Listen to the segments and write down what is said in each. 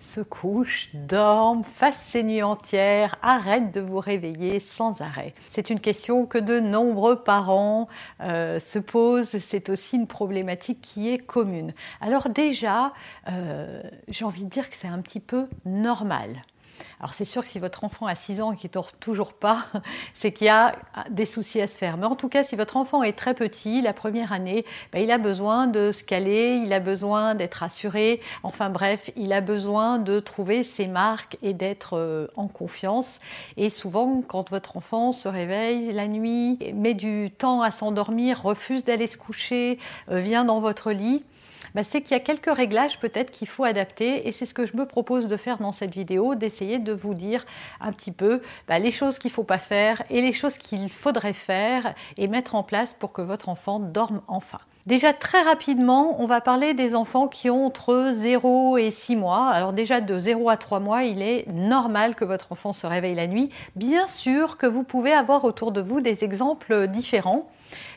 se couche, dorme, fasse ses nuits entières, arrête de vous réveiller sans arrêt C'est une question que de nombreux parents euh, se posent. C'est aussi une problématique qui est commune. Alors déjà, euh, j'ai envie de dire que c'est un petit peu normal. Alors c'est sûr que si votre enfant a 6 ans et qu'il ne dort toujours pas, c'est qu'il y a des soucis à se faire. Mais en tout cas, si votre enfant est très petit, la première année, ben, il a besoin de se caler, il a besoin d'être assuré, enfin bref, il a besoin de trouver ses marques et d'être euh, en confiance. Et souvent, quand votre enfant se réveille la nuit, met du temps à s'endormir, refuse d'aller se coucher, euh, vient dans votre lit, bah, c'est qu'il y a quelques réglages peut-être qu'il faut adapter et c'est ce que je me propose de faire dans cette vidéo, d'essayer de vous dire un petit peu bah, les choses qu'il ne faut pas faire et les choses qu'il faudrait faire et mettre en place pour que votre enfant dorme enfin. Déjà très rapidement, on va parler des enfants qui ont entre 0 et 6 mois. Alors déjà de 0 à 3 mois, il est normal que votre enfant se réveille la nuit. Bien sûr que vous pouvez avoir autour de vous des exemples différents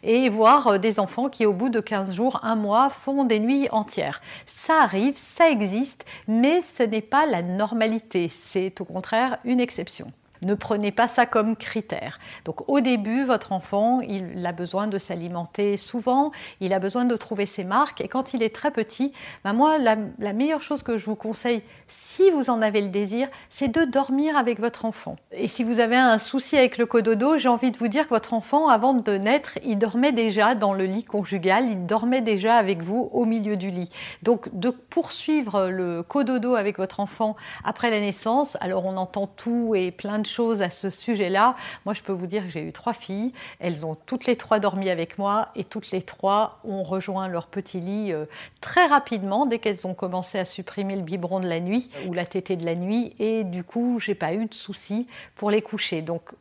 et voir euh, des enfants qui au bout de 15 jours, un mois, font des nuits entières. Ça arrive, ça existe, mais ce n'est pas la normalité, c'est au contraire une exception. Ne prenez pas ça comme critère. Donc au début, votre enfant, il a besoin de s'alimenter souvent, il a besoin de trouver ses marques. Et quand il est très petit, ben moi, la, la meilleure chose que je vous conseille, si vous en avez le désir, c'est de dormir avec votre enfant. Et si vous avez un souci avec le cododo, j'ai envie de vous dire que votre enfant, avant de naître, il dormait déjà dans le lit conjugal, il dormait déjà avec vous au milieu du lit. Donc de poursuivre le cododo avec votre enfant après la naissance, alors on entend tout et plein de à ce sujet-là. Moi, je peux vous dire que j'ai eu trois filles. Elles ont toutes les trois dormi avec moi et toutes les trois ont rejoint leur petit lit euh, très rapidement dès qu'elles ont commencé à supprimer le biberon de la nuit ou la tétée de la nuit. Et du coup, j'ai pas eu de soucis pour les coucher. Donc,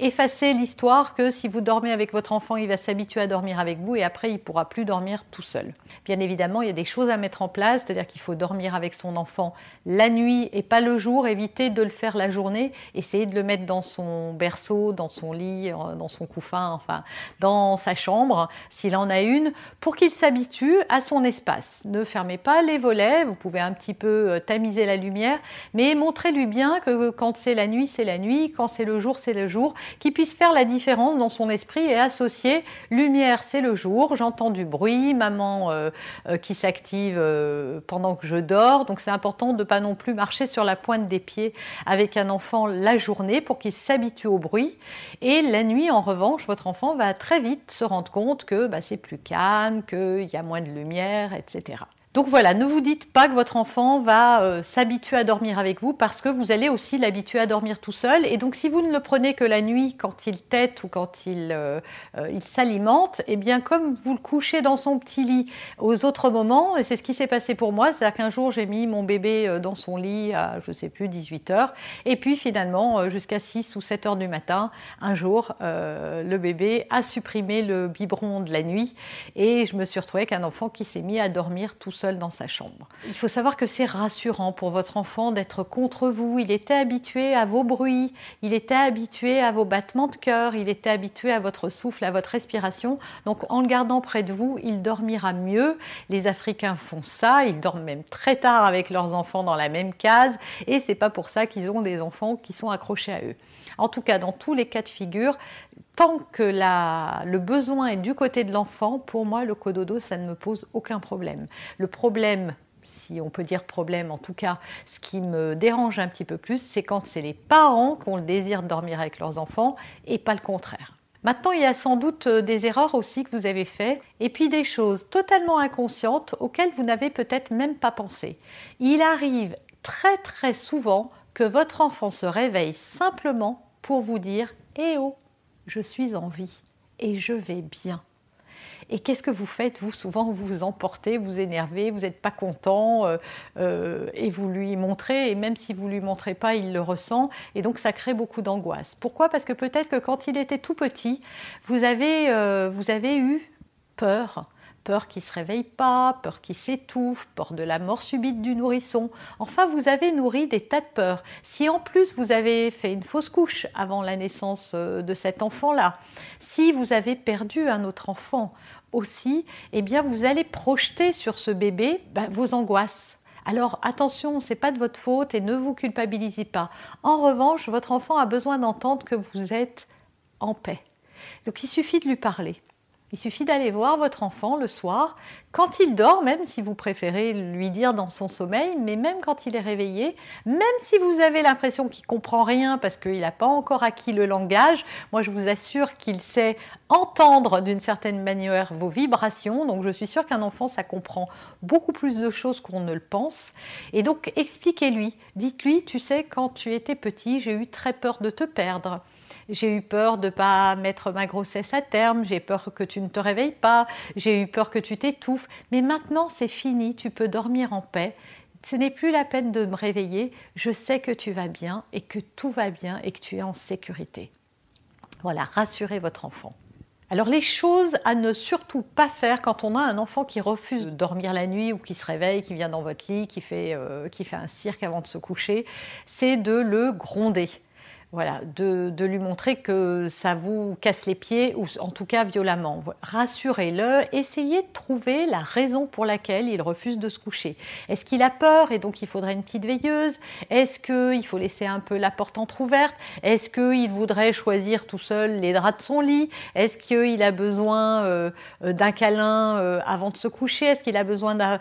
effacer l'histoire que si vous dormez avec votre enfant, il va s'habituer à dormir avec vous et après il pourra plus dormir tout seul. Bien évidemment, il y a des choses à mettre en place, c'est-à-dire qu'il faut dormir avec son enfant la nuit et pas le jour, éviter de le faire la journée, essayer de le mettre dans son berceau, dans son lit, euh, dans son couffin, enfin dans sa chambre s'il en a une pour qu'il s'habitue à son espace. Ne fermez pas les volets, vous pouvez un petit peu euh, tamiser la lumière, mais montrez-lui bien que quand c'est la nuit, c'est la nuit, quand c'est le jour, c'est le jour qui puisse faire la différence dans son esprit et associer lumière, c'est le jour, j'entends du bruit, maman euh, euh, qui s'active euh, pendant que je dors. Donc c'est important de pas non plus marcher sur la pointe des pieds avec un enfant la journée pour qu'il s'habitue au bruit. Et la nuit, en revanche, votre enfant va très vite se rendre compte que bah, c'est plus calme, qu'il y a moins de lumière, etc. Donc voilà, ne vous dites pas que votre enfant va euh, s'habituer à dormir avec vous parce que vous allez aussi l'habituer à dormir tout seul. Et donc si vous ne le prenez que la nuit quand il tète ou quand il, euh, euh, il s'alimente, eh bien comme vous le couchez dans son petit lit aux autres moments, et c'est ce qui s'est passé pour moi, c'est-à-dire qu'un jour j'ai mis mon bébé dans son lit à je sais plus 18 heures, et puis finalement jusqu'à 6 ou 7 heures du matin, un jour le bébé a supprimé le biberon de la nuit et je me suis retrouvée avec un enfant qui s'est mis à dormir tout seul dans sa chambre. Il faut savoir que c'est rassurant pour votre enfant d'être contre vous. Il était habitué à vos bruits, il était habitué à vos battements de cœur, il était habitué à votre souffle, à votre respiration. Donc en le gardant près de vous, il dormira mieux. Les Africains font ça, ils dorment même très tard avec leurs enfants dans la même case et c'est pas pour ça qu'ils ont des enfants qui sont accrochés à eux. En tout cas, dans tous les cas de figure, tant que le besoin est du côté de l'enfant, pour moi, le cododo, ça ne me pose aucun problème. Le problème, si on peut dire problème, en tout cas, ce qui me dérange un petit peu plus, c'est quand c'est les parents qui ont le désir de dormir avec leurs enfants et pas le contraire. Maintenant, il y a sans doute euh, des erreurs aussi que vous avez faites, et puis des choses totalement inconscientes auxquelles vous n'avez peut-être même pas pensé. Il arrive très très souvent que votre enfant se réveille simplement pour vous dire Eh oh, je suis en vie et je vais bien. Et qu'est-ce que vous faites? Vous, souvent, vous emportez, vous énervez, vous n'êtes pas content, euh, euh, et vous lui montrez, et même si vous ne lui montrez pas, il le ressent, et donc ça crée beaucoup d'angoisse. Pourquoi? Parce que peut-être que quand il était tout petit, vous avez, euh, vous avez eu peur peur qu'il ne se réveille pas, peur qu'il s'étouffe, peur de la mort subite du nourrisson. Enfin, vous avez nourri des tas de peurs. Si en plus vous avez fait une fausse couche avant la naissance de cet enfant-là, si vous avez perdu un autre enfant, aussi, eh bien, vous allez projeter sur ce bébé bah, vos angoisses. Alors attention, c'est pas de votre faute et ne vous culpabilisez pas. En revanche, votre enfant a besoin d'entendre que vous êtes en paix. Donc il suffit de lui parler. Il suffit d'aller voir votre enfant le soir, quand il dort, même si vous préférez lui dire dans son sommeil, mais même quand il est réveillé, même si vous avez l'impression qu'il comprend rien parce qu'il n'a pas encore acquis le langage, moi je vous assure qu'il sait entendre d'une certaine manière vos vibrations. Donc je suis sûre qu'un enfant ça comprend beaucoup plus de choses qu'on ne le pense. Et donc expliquez-lui, dites-lui, tu sais, quand tu étais petit, j'ai eu très peur de te perdre. J'ai eu peur de ne pas mettre ma grossesse à terme, j'ai peur que tu ne te réveilles pas, j'ai eu peur que tu t'étouffes, mais maintenant c'est fini, tu peux dormir en paix. Ce n'est plus la peine de me réveiller, je sais que tu vas bien et que tout va bien et que tu es en sécurité. Voilà, rassurez votre enfant. Alors les choses à ne surtout pas faire quand on a un enfant qui refuse de dormir la nuit ou qui se réveille, qui vient dans votre lit, qui fait, euh, qui fait un cirque avant de se coucher, c'est de le gronder voilà, de, lui montrer que ça vous casse les pieds, ou en tout cas violemment. Rassurez-le, essayez de trouver la raison pour laquelle il refuse de se coucher. Est-ce qu'il a peur et donc il faudrait une petite veilleuse? Est-ce qu'il faut laisser un peu la porte entr'ouverte? Est-ce qu'il voudrait choisir tout seul les draps de son lit? Est-ce qu'il a besoin euh, d'un câlin euh, avant de se coucher? Est-ce qu'il a besoin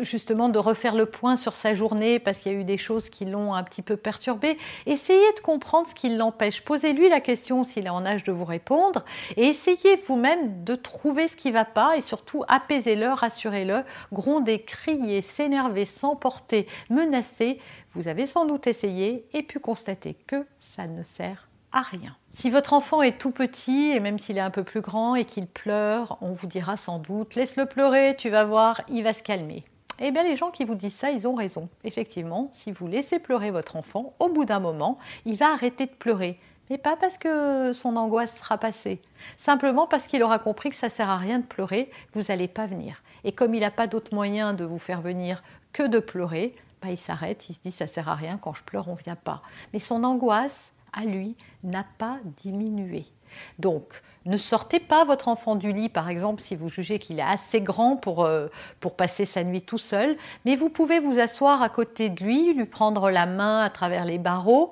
justement de refaire le point sur sa journée parce qu'il y a eu des choses qui l'ont un petit peu perturbé? Essayez de comprendre ce qui l'empêche. Posez-lui la question s'il est en âge de vous répondre et essayez vous-même de trouver ce qui ne va pas et surtout apaisez-le, rassurez-le, gronder, crier, s'énerver, s'emporter, menacer. Vous avez sans doute essayé et pu constater que ça ne sert à rien. Si votre enfant est tout petit et même s'il est un peu plus grand et qu'il pleure, on vous dira sans doute laisse-le pleurer, tu vas voir, il va se calmer. Eh bien, les gens qui vous disent ça, ils ont raison. Effectivement, si vous laissez pleurer votre enfant, au bout d'un moment, il va arrêter de pleurer. Mais pas parce que son angoisse sera passée, simplement parce qu'il aura compris que ça sert à rien de pleurer, vous n'allez pas venir. Et comme il n'a pas d'autre moyen de vous faire venir que de pleurer, bah, il s'arrête, il se dit ça sert à rien, quand je pleure, on ne vient pas. Mais son angoisse, à lui, n'a pas diminué. Donc, ne sortez pas votre enfant du lit, par exemple, si vous jugez qu'il est assez grand pour, euh, pour passer sa nuit tout seul, mais vous pouvez vous asseoir à côté de lui, lui prendre la main à travers les barreaux,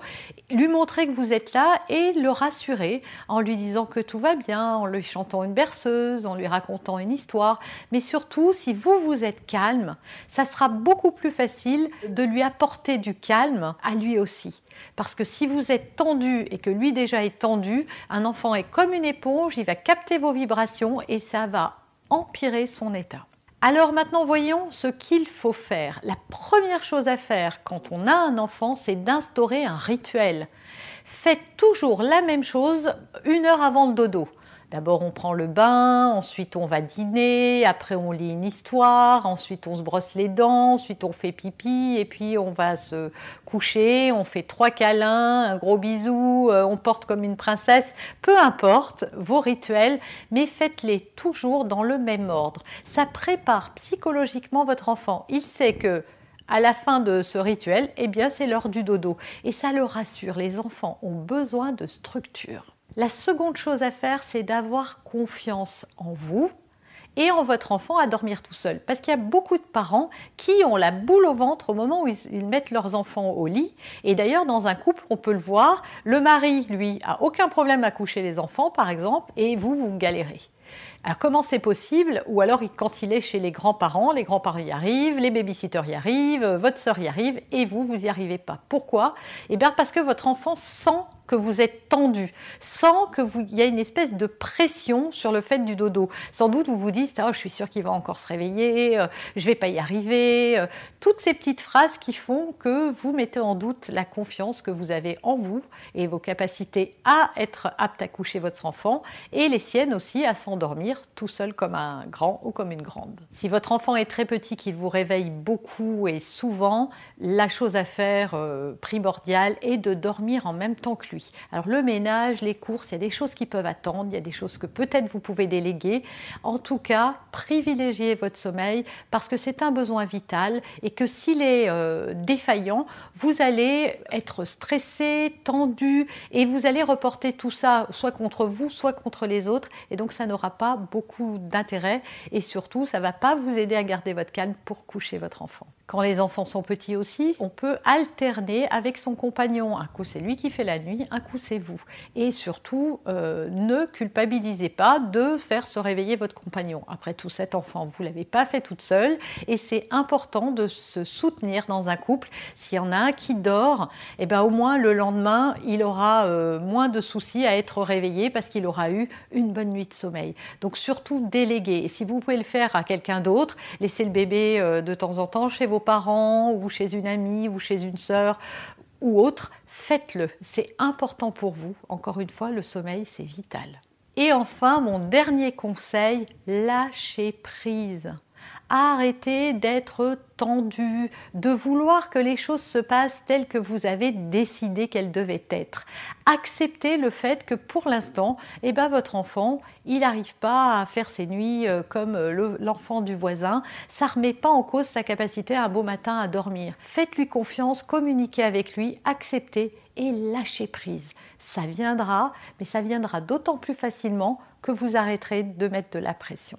lui montrer que vous êtes là et le rassurer en lui disant que tout va bien, en lui chantant une berceuse, en lui racontant une histoire. Mais surtout, si vous, vous êtes calme, ça sera beaucoup plus facile de lui apporter du calme à lui aussi. Parce que si vous êtes tendu et que lui déjà est tendu, un enfant est comme une éponge, il va capter vos vibrations et ça va empirer son état. Alors maintenant, voyons ce qu'il faut faire. La première chose à faire quand on a un enfant, c'est d'instaurer un rituel. Faites toujours la même chose une heure avant le dodo. D'abord, on prend le bain, ensuite on va dîner, après on lit une histoire, ensuite on se brosse les dents, ensuite on fait pipi, et puis on va se coucher, on fait trois câlins, un gros bisou, euh, on porte comme une princesse, peu importe vos rituels, mais faites-les toujours dans le même ordre. Ça prépare psychologiquement votre enfant. Il sait que à la fin de ce rituel, eh bien c'est l'heure du dodo. Et ça le rassure, les enfants ont besoin de structure. La seconde chose à faire, c'est d'avoir confiance en vous et en votre enfant à dormir tout seul. Parce qu'il y a beaucoup de parents qui ont la boule au ventre au moment où ils, mettent leurs enfants au lit. Et d'ailleurs, dans un couple, on peut le voir, le mari, lui, a aucun problème à coucher les enfants, par exemple, et vous, vous galérez. Alors comment c'est possible Ou alors quand il est chez les grands-parents, les grands-parents y arrivent, les babysitters y arrivent, votre sœur y arrive, et vous, vous n'y arrivez pas. Pourquoi? Eh bien parce que votre enfant sent que vous êtes tendu, sans que vous y ait une espèce de pression sur le fait du dodo. Sans doute vous vous dites oh, je suis sûr qu'il va encore se réveiller, euh, je vais pas y arriver. Euh, toutes ces petites phrases qui font que vous mettez en doute la confiance que vous avez en vous et vos capacités à être apte à coucher votre enfant et les siennes aussi à s'endormir tout seul comme un grand ou comme une grande. Si votre enfant est très petit, qu'il vous réveille beaucoup et souvent, la chose à faire euh, primordiale est de dormir en même temps que lui. Alors le ménage, les courses, il y a des choses qui peuvent attendre, il y a des choses que peut-être vous pouvez déléguer. En tout cas, privilégiez votre sommeil parce que c'est un besoin vital et que s'il est euh, défaillant, vous allez être stressé, tendu et vous allez reporter tout ça soit contre vous, soit contre les autres et donc ça n'aura pas beaucoup d'intérêt et surtout ça ne va pas vous aider à garder votre calme pour coucher votre enfant. Quand les enfants sont petits aussi, on peut alterner avec son compagnon. Un coup c'est lui qui fait la nuit, un coup c'est vous. Et surtout, euh, ne culpabilisez pas de faire se réveiller votre compagnon. Après tout, cet enfant, vous l'avez pas fait toute seule, et c'est important de se soutenir dans un couple. S'il y en a un qui dort, eh ben au moins le lendemain, il aura euh, moins de soucis à être réveillé parce qu'il aura eu une bonne nuit de sommeil. Donc surtout déléguer. Et si vous pouvez le faire à quelqu'un d'autre, laissez le bébé euh, de temps en temps chez vos parents ou chez une amie ou chez une sœur ou autre, faites-le. C'est important pour vous. Encore une fois, le sommeil, c'est vital. Et enfin, mon dernier conseil, lâchez prise. Arrêtez d'être tendu, de vouloir que les choses se passent telles que vous avez décidé qu'elles devaient être. Acceptez le fait que pour l'instant, eh ben, votre enfant, il n'arrive pas à faire ses nuits euh, comme euh, l'enfant du voisin. Ça ne remet pas en cause sa capacité un beau matin à dormir. Faites-lui confiance, communiquez avec lui, acceptez et lâchez prise. Ça viendra, mais ça viendra d'autant plus facilement que vous arrêterez de mettre de la pression.